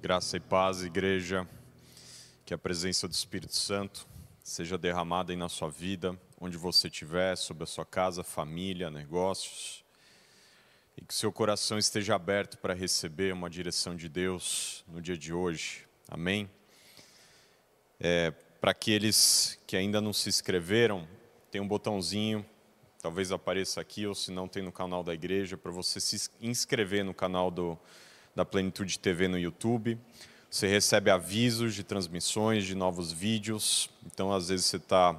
Graça e paz, igreja, que a presença do Espírito Santo seja derramada aí na sua vida, onde você estiver, sobre a sua casa, família, negócios, e que seu coração esteja aberto para receber uma direção de Deus no dia de hoje. Amém? É, para aqueles que ainda não se inscreveram, tem um botãozinho, talvez apareça aqui, ou se não, tem no canal da igreja, para você se inscrever no canal do da Plenitude TV no YouTube. Você recebe avisos de transmissões, de novos vídeos. Então, às vezes, você está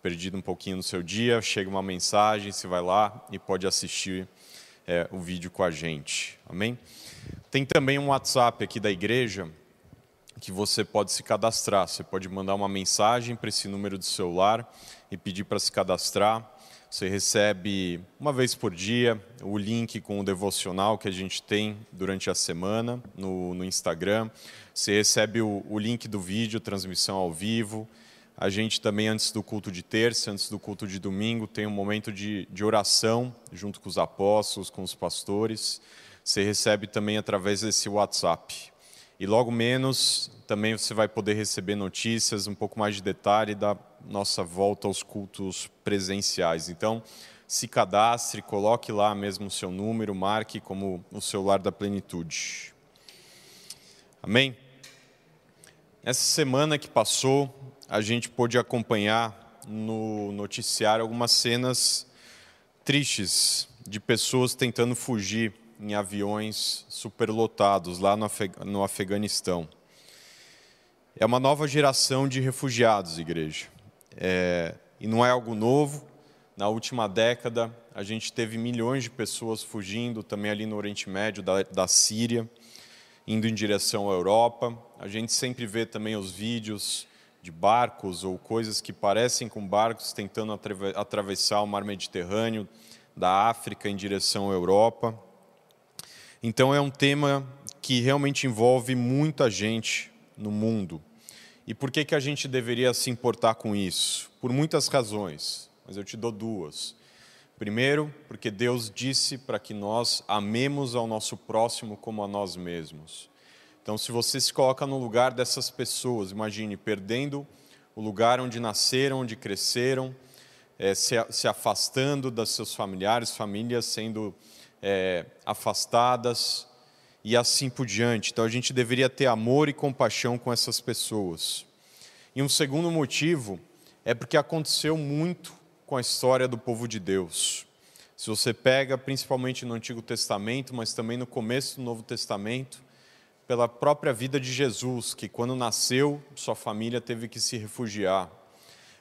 perdido um pouquinho no seu dia, chega uma mensagem, você vai lá e pode assistir é, o vídeo com a gente. Amém? Tem também um WhatsApp aqui da igreja que você pode se cadastrar. Você pode mandar uma mensagem para esse número de celular e pedir para se cadastrar. Você recebe uma vez por dia o link com o devocional que a gente tem durante a semana no, no Instagram. Você recebe o, o, link do vídeo, transmissão ao vivo. A gente também, antes do culto de terça, antes do culto de domingo, tem um momento de, de oração junto com os apóstolos, com os pastores. Você recebe também através desse WhatsApp. E logo menos também você vai poder receber notícias, um pouco mais de detalhe da nossa volta aos cultos presenciais. Então, se cadastre, coloque lá mesmo o seu número, marque como o celular da plenitude. Amém? Essa semana que passou, a gente pôde acompanhar no noticiário algumas cenas tristes de pessoas tentando fugir em aviões superlotados lá no, Afeg no Afeganistão. É uma nova geração de refugiados, igreja. É, e não é algo novo. Na última década, a gente teve milhões de pessoas fugindo também ali no Oriente Médio, da, da Síria, indo em direção à Europa. A gente sempre vê também os vídeos de barcos ou coisas que parecem com barcos tentando atravessar o mar Mediterrâneo da África em direção à Europa. Então é um tema que realmente envolve muita gente no mundo. E por que, que a gente deveria se importar com isso? Por muitas razões, mas eu te dou duas. Primeiro, porque Deus disse para que nós amemos ao nosso próximo como a nós mesmos. Então, se você se coloca no lugar dessas pessoas, imagine perdendo o lugar onde nasceram, onde cresceram, é, se, se afastando dos seus familiares, famílias sendo é, afastadas e assim por diante. Então a gente deveria ter amor e compaixão com essas pessoas. E um segundo motivo é porque aconteceu muito com a história do povo de Deus. Se você pega principalmente no Antigo Testamento, mas também no começo do Novo Testamento, pela própria vida de Jesus, que quando nasceu, sua família teve que se refugiar.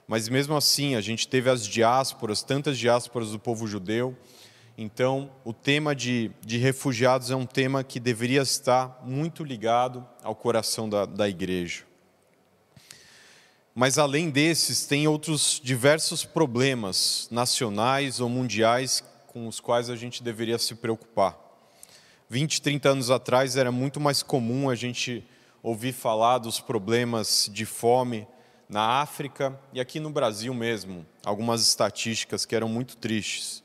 Mas mesmo assim, a gente teve as diásporas, tantas diásporas do povo judeu, então, o tema de, de refugiados é um tema que deveria estar muito ligado ao coração da, da igreja. Mas, além desses, tem outros diversos problemas nacionais ou mundiais com os quais a gente deveria se preocupar. 20, 30 anos atrás era muito mais comum a gente ouvir falar dos problemas de fome na África e aqui no Brasil mesmo, algumas estatísticas que eram muito tristes.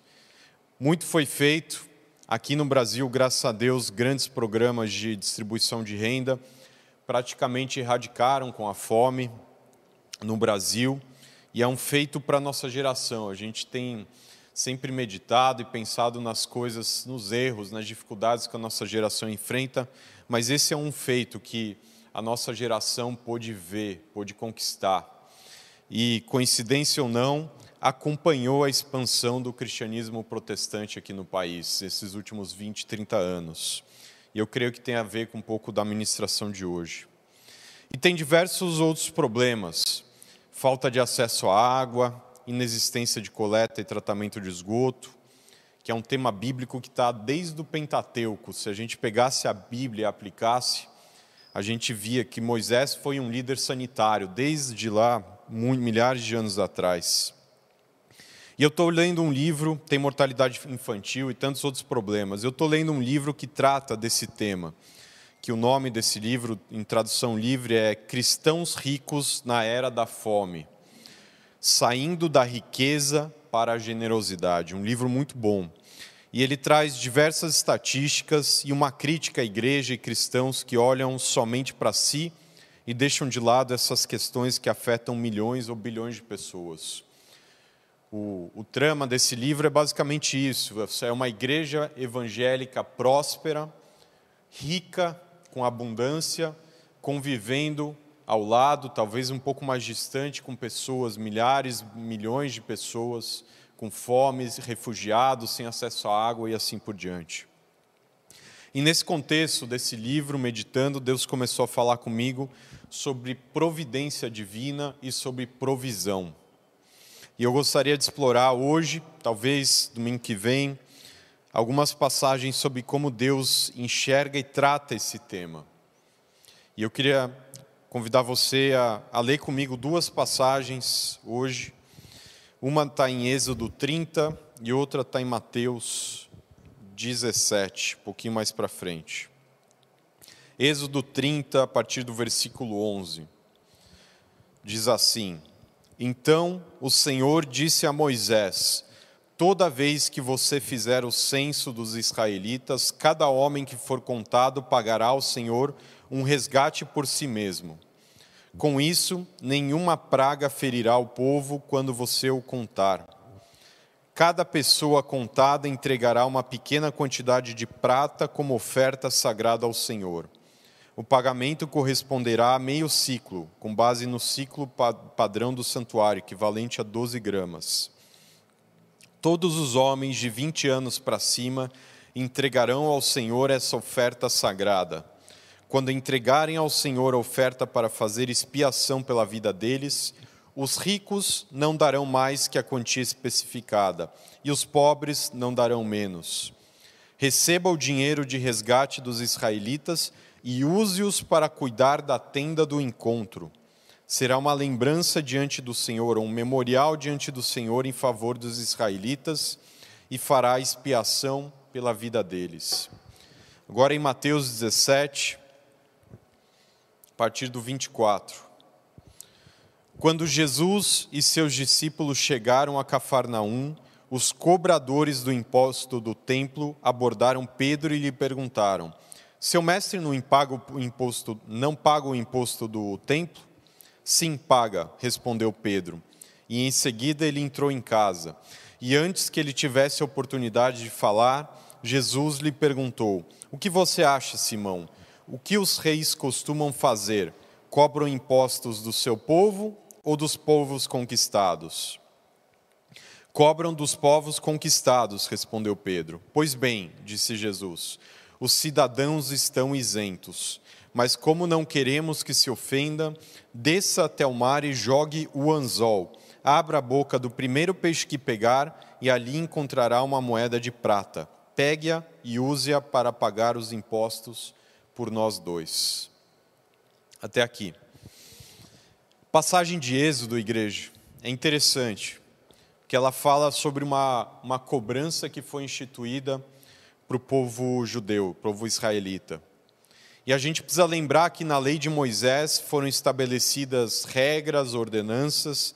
Muito foi feito. Aqui no Brasil, graças a Deus, grandes programas de distribuição de renda praticamente erradicaram com a fome no Brasil e é um feito para a nossa geração. A gente tem sempre meditado e pensado nas coisas, nos erros, nas dificuldades que a nossa geração enfrenta, mas esse é um feito que a nossa geração pôde ver, pôde conquistar. E coincidência ou não, acompanhou a expansão do cristianismo protestante aqui no país, esses últimos 20, 30 anos. E eu creio que tem a ver com um pouco da administração de hoje. E tem diversos outros problemas: falta de acesso à água, inexistência de coleta e tratamento de esgoto, que é um tema bíblico que está desde o Pentateuco. Se a gente pegasse a Bíblia e aplicasse, a gente via que Moisés foi um líder sanitário desde lá, milhares de anos atrás. E eu estou lendo um livro, tem mortalidade infantil e tantos outros problemas. Eu estou lendo um livro que trata desse tema, que o nome desse livro, em tradução livre, é Cristãos Ricos na Era da Fome. Saindo da riqueza para a generosidade. Um livro muito bom. e ele traz diversas estatísticas e uma crítica à igreja e cristãos que olham somente para si e deixam de lado essas questões que afetam milhões ou bilhões de pessoas. O, o trama desse livro é basicamente isso: é uma igreja evangélica próspera, rica, com abundância, convivendo ao lado, talvez um pouco mais distante, com pessoas, milhares, milhões de pessoas com fome, refugiados, sem acesso à água e assim por diante. E nesse contexto desse livro, meditando, Deus começou a falar comigo sobre providência divina e sobre provisão. E eu gostaria de explorar hoje, talvez domingo que vem, algumas passagens sobre como Deus enxerga e trata esse tema. E eu queria convidar você a, a ler comigo duas passagens hoje. Uma está em Êxodo 30 e outra está em Mateus 17, um pouquinho mais para frente. Êxodo 30, a partir do versículo 11. Diz assim: Então o Senhor disse a Moisés: Toda vez que você fizer o censo dos israelitas, cada homem que for contado pagará ao Senhor um resgate por si mesmo. Com isso, nenhuma praga ferirá o povo quando você o contar. Cada pessoa contada entregará uma pequena quantidade de prata como oferta sagrada ao Senhor. O pagamento corresponderá a meio ciclo, com base no ciclo padrão do santuário, equivalente a 12 gramas. Todos os homens de 20 anos para cima entregarão ao Senhor essa oferta sagrada quando entregarem ao Senhor a oferta para fazer expiação pela vida deles, os ricos não darão mais que a quantia especificada, e os pobres não darão menos. Receba o dinheiro de resgate dos israelitas e use-os para cuidar da tenda do encontro. Será uma lembrança diante do Senhor, um memorial diante do Senhor em favor dos israelitas, e fará expiação pela vida deles. Agora em Mateus 17, partir do 24. Quando Jesus e seus discípulos chegaram a Cafarnaum, os cobradores do imposto do templo abordaram Pedro e lhe perguntaram: Seu mestre não paga o imposto, não paga o imposto do templo? Sim, paga, respondeu Pedro. E em seguida ele entrou em casa. E antes que ele tivesse oportunidade de falar, Jesus lhe perguntou: O que você acha, Simão? O que os reis costumam fazer? Cobram impostos do seu povo ou dos povos conquistados? Cobram dos povos conquistados, respondeu Pedro. Pois bem, disse Jesus, os cidadãos estão isentos. Mas como não queremos que se ofenda, desça até o mar e jogue o anzol. Abra a boca do primeiro peixe que pegar, e ali encontrará uma moeda de prata. Pegue-a e use-a para pagar os impostos por nós dois. Até aqui. Passagem de Êxodo, igreja, é interessante, que ela fala sobre uma, uma cobrança que foi instituída para o povo judeu, povo israelita. E a gente precisa lembrar que na lei de Moisés foram estabelecidas regras, ordenanças,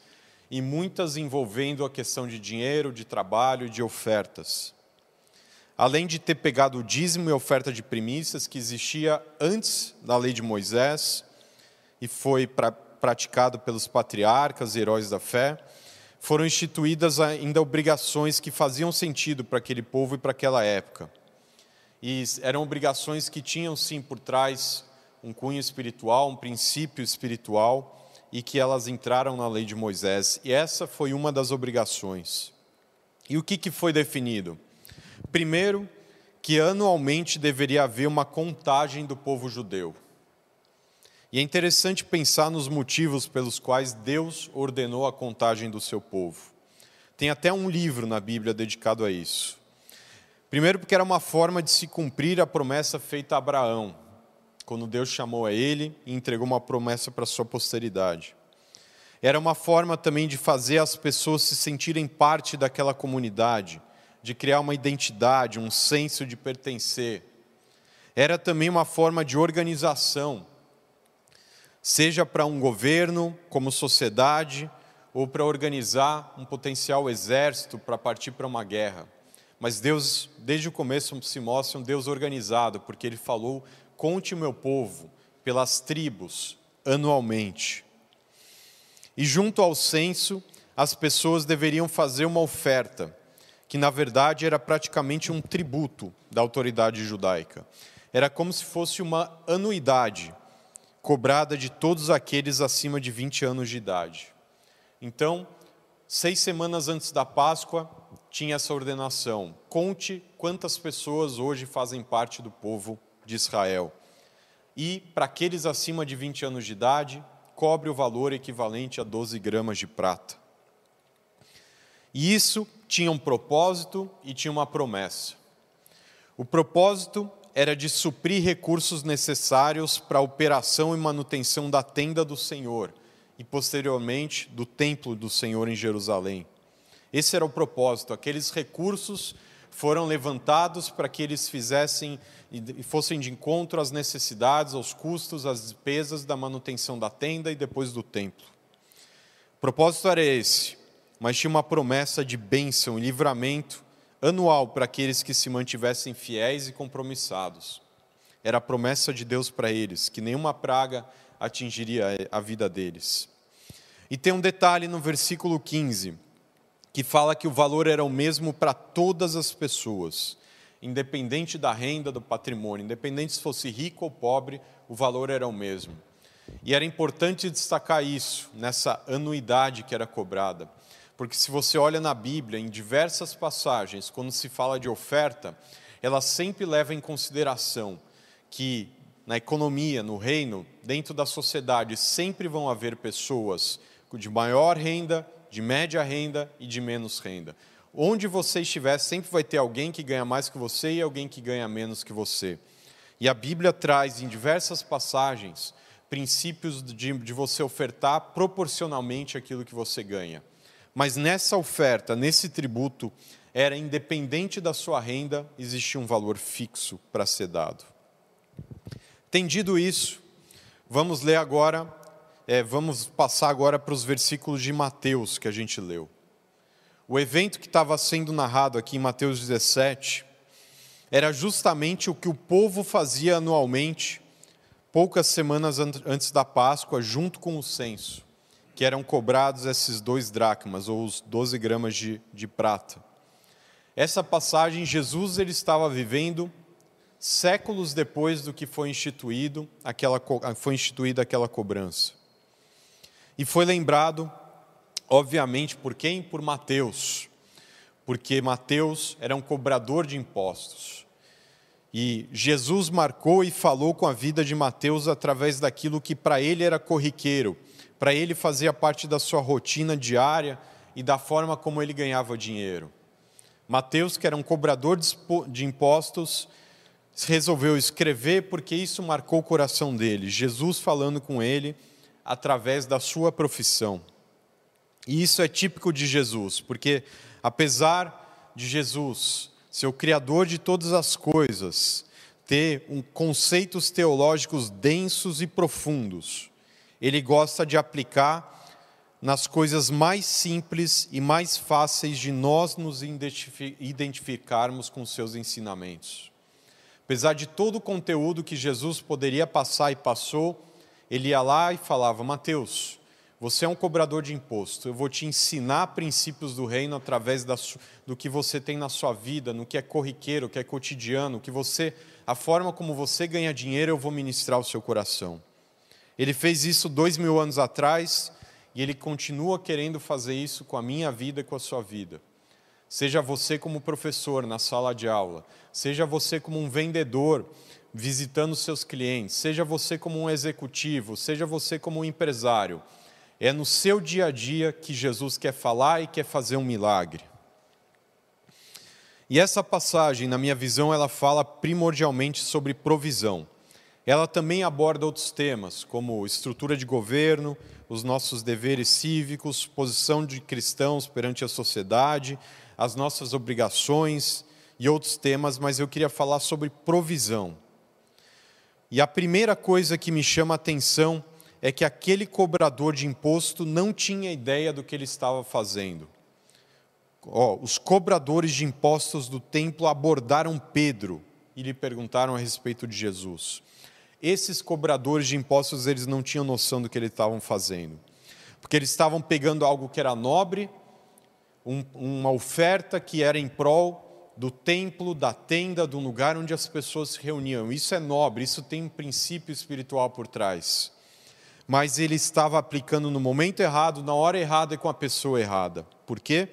e muitas envolvendo a questão de dinheiro, de trabalho, de ofertas além de ter pegado o dízimo e oferta de primícias que existia antes da lei de Moisés e foi pra, praticado pelos patriarcas heróis da fé, foram instituídas ainda obrigações que faziam sentido para aquele povo e para aquela época. E eram obrigações que tinham sim por trás um cunho espiritual, um princípio espiritual, e que elas entraram na lei de Moisés. E essa foi uma das obrigações. E o que, que foi definido? Primeiro, que anualmente deveria haver uma contagem do povo judeu. E é interessante pensar nos motivos pelos quais Deus ordenou a contagem do seu povo. Tem até um livro na Bíblia dedicado a isso. Primeiro, porque era uma forma de se cumprir a promessa feita a Abraão, quando Deus chamou a ele e entregou uma promessa para sua posteridade. Era uma forma também de fazer as pessoas se sentirem parte daquela comunidade de criar uma identidade, um senso de pertencer. Era também uma forma de organização, seja para um governo, como sociedade, ou para organizar um potencial exército para partir para uma guerra. Mas Deus, desde o começo, se mostra um Deus organizado, porque Ele falou: conte o meu povo pelas tribos anualmente. E junto ao censo, as pessoas deveriam fazer uma oferta, que na verdade era praticamente um tributo da autoridade judaica. Era como se fosse uma anuidade cobrada de todos aqueles acima de 20 anos de idade. Então, seis semanas antes da Páscoa, tinha essa ordenação: conte quantas pessoas hoje fazem parte do povo de Israel. E, para aqueles acima de 20 anos de idade, cobre o valor equivalente a 12 gramas de prata. E isso tinha um propósito e tinha uma promessa. O propósito era de suprir recursos necessários para a operação e manutenção da tenda do Senhor e, posteriormente, do templo do Senhor em Jerusalém. Esse era o propósito. Aqueles recursos foram levantados para que eles fizessem e fossem de encontro às necessidades, aos custos, às despesas da manutenção da tenda e depois do templo. O propósito era esse, mas tinha uma promessa de bênção e livramento anual para aqueles que se mantivessem fiéis e compromissados. Era a promessa de Deus para eles, que nenhuma praga atingiria a vida deles. E tem um detalhe no versículo 15, que fala que o valor era o mesmo para todas as pessoas, independente da renda, do patrimônio, independente se fosse rico ou pobre, o valor era o mesmo. E era importante destacar isso nessa anuidade que era cobrada, porque se você olha na Bíblia, em diversas passagens, quando se fala de oferta, ela sempre leva em consideração que na economia, no reino, dentro da sociedade, sempre vão haver pessoas de maior renda, de média renda e de menos renda. Onde você estiver, sempre vai ter alguém que ganha mais que você e alguém que ganha menos que você. E a Bíblia traz em diversas passagens princípios de, de você ofertar proporcionalmente aquilo que você ganha. Mas nessa oferta, nesse tributo, era independente da sua renda, existia um valor fixo para ser dado. Tendido isso, vamos ler agora, é, vamos passar agora para os versículos de Mateus que a gente leu. O evento que estava sendo narrado aqui em Mateus 17 era justamente o que o povo fazia anualmente, poucas semanas antes da Páscoa, junto com o censo, que eram cobrados esses dois dracmas, ou os 12 gramas de, de prata. Essa passagem, Jesus ele estava vivendo séculos depois do que foi instituído aquela foi instituída aquela cobrança. E foi lembrado, obviamente, por quem? Por Mateus. Porque Mateus era um cobrador de impostos. E Jesus marcou e falou com a vida de Mateus através daquilo que para ele era corriqueiro, para ele fazia parte da sua rotina diária e da forma como ele ganhava dinheiro. Mateus, que era um cobrador de impostos, resolveu escrever porque isso marcou o coração dele, Jesus falando com ele através da sua profissão. E isso é típico de Jesus, porque apesar de Jesus ser o criador de todas as coisas, ter um, conceitos teológicos densos e profundos, ele gosta de aplicar nas coisas mais simples e mais fáceis de nós nos identificarmos com seus ensinamentos. Apesar de todo o conteúdo que Jesus poderia passar e passou, ele ia lá e falava: Mateus, você é um cobrador de imposto, eu vou te ensinar princípios do reino através da, do que você tem na sua vida, no que é corriqueiro, o que é cotidiano, que você, a forma como você ganha dinheiro, eu vou ministrar o seu coração. Ele fez isso dois mil anos atrás e ele continua querendo fazer isso com a minha vida e com a sua vida. Seja você como professor na sala de aula, seja você como um vendedor visitando seus clientes, seja você como um executivo, seja você como um empresário. É no seu dia a dia que Jesus quer falar e quer fazer um milagre. E essa passagem, na minha visão, ela fala primordialmente sobre provisão. Ela também aborda outros temas, como estrutura de governo, os nossos deveres cívicos, posição de cristãos perante a sociedade as nossas obrigações e outros temas, mas eu queria falar sobre provisão. E a primeira coisa que me chama a atenção é que aquele cobrador de imposto não tinha ideia do que ele estava fazendo. ó, os cobradores de impostos do templo abordaram Pedro e lhe perguntaram a respeito de Jesus. Esses cobradores de impostos, eles não tinham noção do que eles estavam fazendo. Porque eles estavam pegando algo que era nobre, um, uma oferta que era em prol do templo, da tenda, do lugar onde as pessoas se reuniam. Isso é nobre, isso tem um princípio espiritual por trás. Mas ele estava aplicando no momento errado, na hora errada e com a pessoa errada. Por quê?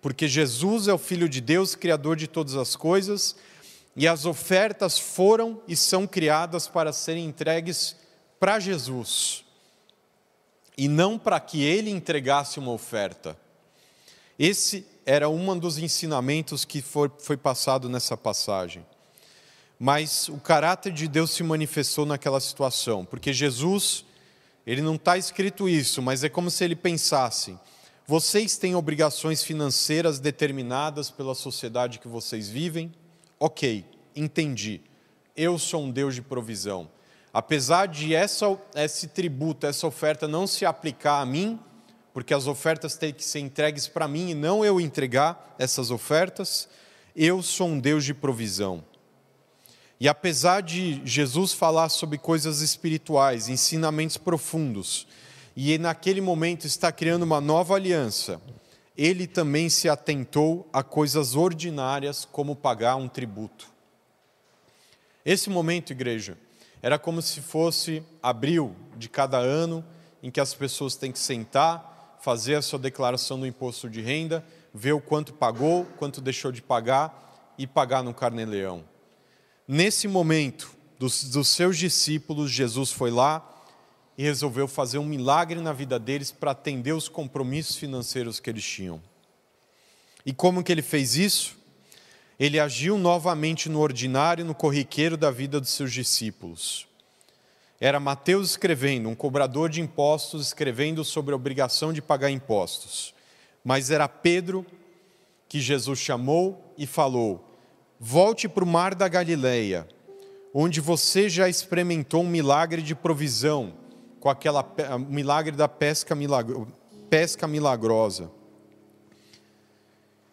Porque Jesus é o Filho de Deus, Criador de todas as coisas, e as ofertas foram e são criadas para serem entregues para Jesus, e não para que ele entregasse uma oferta. Esse era um dos ensinamentos que foi, foi passado nessa passagem. Mas o caráter de Deus se manifestou naquela situação, porque Jesus, ele não está escrito isso, mas é como se ele pensasse: vocês têm obrigações financeiras determinadas pela sociedade que vocês vivem? Ok, entendi. Eu sou um Deus de provisão. Apesar de essa, esse tributo, essa oferta não se aplicar a mim, porque as ofertas têm que ser entregues para mim e não eu entregar essas ofertas. Eu sou um Deus de provisão. E apesar de Jesus falar sobre coisas espirituais, ensinamentos profundos, e naquele momento está criando uma nova aliança, ele também se atentou a coisas ordinárias como pagar um tributo. Esse momento, igreja, era como se fosse abril de cada ano, em que as pessoas têm que sentar fazer a sua declaração do imposto de renda, ver o quanto pagou, quanto deixou de pagar e pagar no carnê-leão. Nesse momento dos, dos seus discípulos, Jesus foi lá e resolveu fazer um milagre na vida deles para atender os compromissos financeiros que eles tinham. E como que ele fez isso? Ele agiu novamente no ordinário, no corriqueiro da vida dos seus discípulos. Era Mateus escrevendo, um cobrador de impostos escrevendo sobre a obrigação de pagar impostos. Mas era Pedro que Jesus chamou e falou: Volte para o mar da Galileia, onde você já experimentou um milagre de provisão, com aquela milagre da pesca, milagro, pesca milagrosa.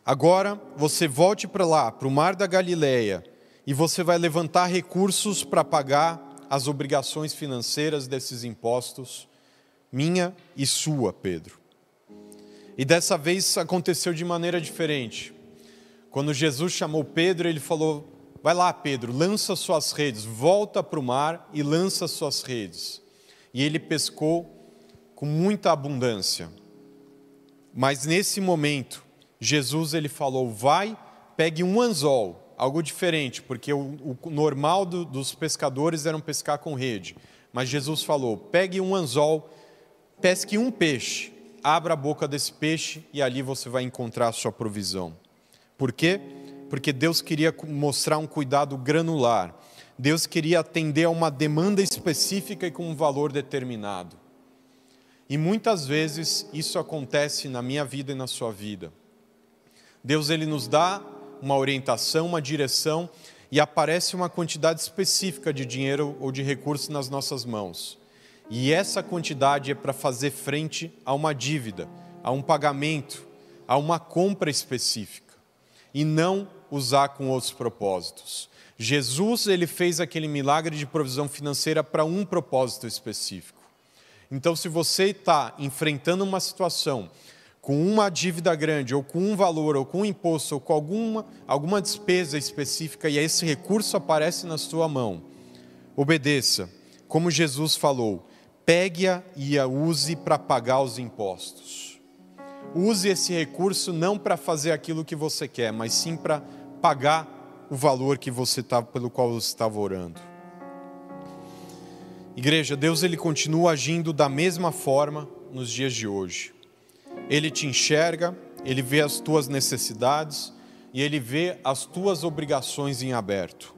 Agora você volte para lá, para o mar da Galileia, e você vai levantar recursos para pagar as obrigações financeiras desses impostos, minha e sua, Pedro. E dessa vez aconteceu de maneira diferente. Quando Jesus chamou Pedro, ele falou: Vai lá, Pedro, lança suas redes, volta para o mar e lança suas redes. E ele pescou com muita abundância. Mas nesse momento, Jesus ele falou: Vai, pegue um anzol algo diferente, porque o, o normal do, dos pescadores era pescar com rede. Mas Jesus falou: pegue um anzol, pesque um peixe, abra a boca desse peixe e ali você vai encontrar a sua provisão. Por quê? Porque Deus queria mostrar um cuidado granular. Deus queria atender a uma demanda específica e com um valor determinado. E muitas vezes isso acontece na minha vida e na sua vida. Deus ele nos dá uma orientação, uma direção e aparece uma quantidade específica de dinheiro ou de recursos nas nossas mãos. E essa quantidade é para fazer frente a uma dívida, a um pagamento, a uma compra específica e não usar com outros propósitos. Jesus ele fez aquele milagre de provisão financeira para um propósito específico. Então, se você está enfrentando uma situação com uma dívida grande, ou com um valor, ou com um imposto, ou com alguma, alguma despesa específica, e esse recurso aparece na sua mão, obedeça. Como Jesus falou, pegue-a e a use para pagar os impostos. Use esse recurso não para fazer aquilo que você quer, mas sim para pagar o valor que você tá, pelo qual você estava orando. Igreja, Deus ele continua agindo da mesma forma nos dias de hoje. Ele te enxerga, ele vê as tuas necessidades e ele vê as tuas obrigações em aberto.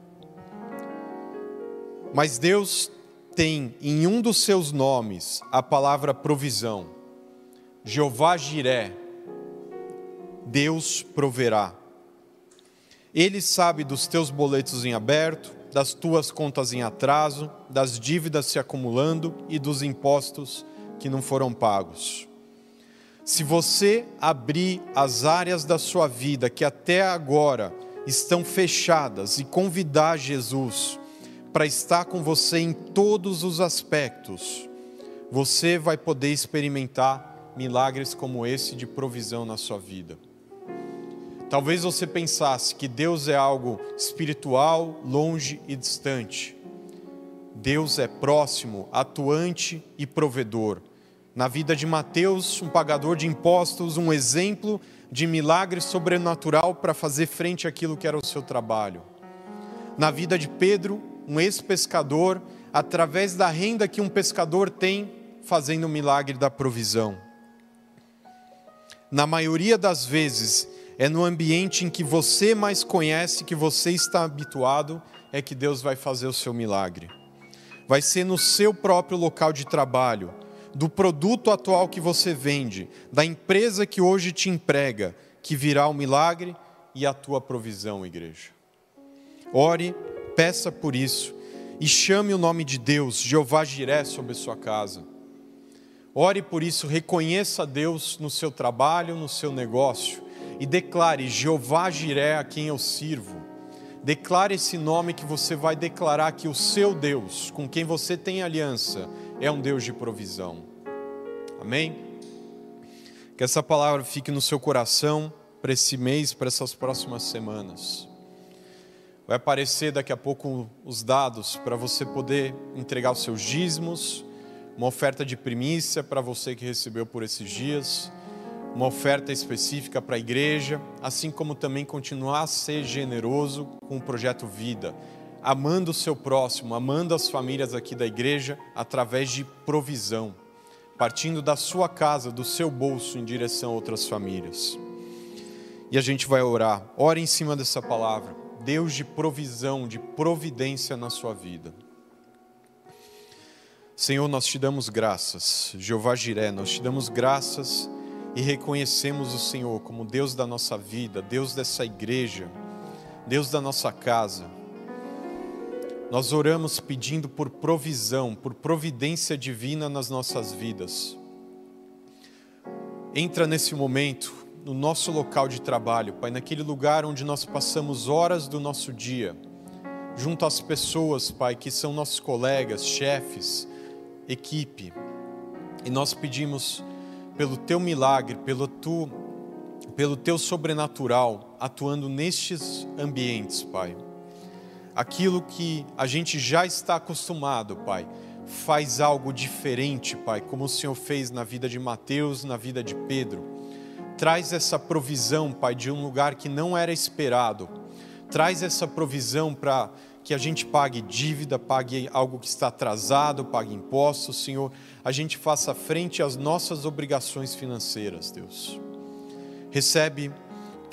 Mas Deus tem em um dos seus nomes a palavra provisão. Jeová Jiré, Deus proverá. Ele sabe dos teus boletos em aberto, das tuas contas em atraso, das dívidas se acumulando e dos impostos que não foram pagos. Se você abrir as áreas da sua vida que até agora estão fechadas e convidar Jesus para estar com você em todos os aspectos, você vai poder experimentar milagres como esse de provisão na sua vida. Talvez você pensasse que Deus é algo espiritual, longe e distante. Deus é próximo, atuante e provedor. Na vida de Mateus, um pagador de impostos, um exemplo de milagre sobrenatural para fazer frente àquilo que era o seu trabalho. Na vida de Pedro, um ex-pescador, através da renda que um pescador tem, fazendo o milagre da provisão. Na maioria das vezes, é no ambiente em que você mais conhece, que você está habituado, é que Deus vai fazer o seu milagre. Vai ser no seu próprio local de trabalho do produto atual que você vende, da empresa que hoje te emprega, que virá o milagre e a tua provisão, igreja. Ore, peça por isso e chame o nome de Deus, Jeová Jiré, sobre sua casa. Ore por isso, reconheça Deus no seu trabalho, no seu negócio e declare: Jeová Jiré a quem eu sirvo. Declare esse nome que você vai declarar que o seu Deus, com quem você tem aliança, é um Deus de provisão. Amém? Que essa palavra fique no seu coração para esse mês, para essas próximas semanas. Vai aparecer daqui a pouco os dados para você poder entregar os seus dízimos, uma oferta de primícia para você que recebeu por esses dias, uma oferta específica para a igreja, assim como também continuar a ser generoso com o projeto Vida amando o seu próximo, amando as famílias aqui da igreja através de provisão, partindo da sua casa, do seu bolso em direção a outras famílias. E a gente vai orar. Ore em cima dessa palavra. Deus de provisão, de providência na sua vida. Senhor, nós te damos graças. Jeová Jiré, nós te damos graças e reconhecemos o Senhor como Deus da nossa vida, Deus dessa igreja, Deus da nossa casa. Nós oramos pedindo por provisão, por providência divina nas nossas vidas. Entra nesse momento no nosso local de trabalho, Pai, naquele lugar onde nós passamos horas do nosso dia, junto às pessoas, Pai, que são nossos colegas, chefes, equipe. E nós pedimos pelo teu milagre, pelo tu, pelo teu sobrenatural atuando nestes ambientes, Pai aquilo que a gente já está acostumado, Pai. Faz algo diferente, Pai, como o Senhor fez na vida de Mateus, na vida de Pedro. Traz essa provisão, Pai, de um lugar que não era esperado. Traz essa provisão para que a gente pague dívida, pague algo que está atrasado, pague impostos, Senhor. A gente faça frente às nossas obrigações financeiras, Deus. Recebe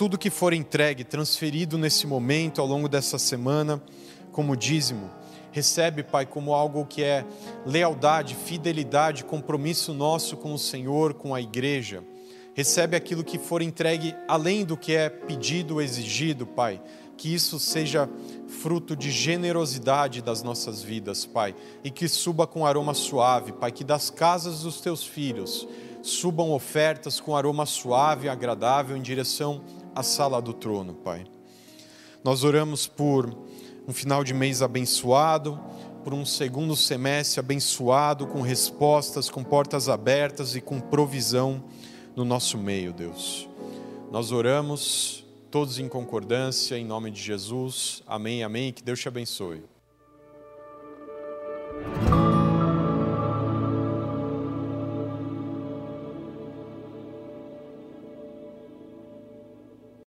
tudo que for entregue, transferido nesse momento, ao longo dessa semana, como dízimo, recebe, Pai, como algo que é lealdade, fidelidade, compromisso nosso com o Senhor, com a igreja. Recebe aquilo que for entregue além do que é pedido, exigido, Pai. Que isso seja fruto de generosidade das nossas vidas, Pai, e que suba com aroma suave, Pai, que das casas dos teus filhos subam ofertas com aroma suave e agradável em direção a sala do trono, Pai. Nós oramos por um final de mês abençoado, por um segundo semestre abençoado, com respostas, com portas abertas e com provisão no nosso meio, Deus. Nós oramos todos em concordância, em nome de Jesus. Amém, amém. Que Deus te abençoe.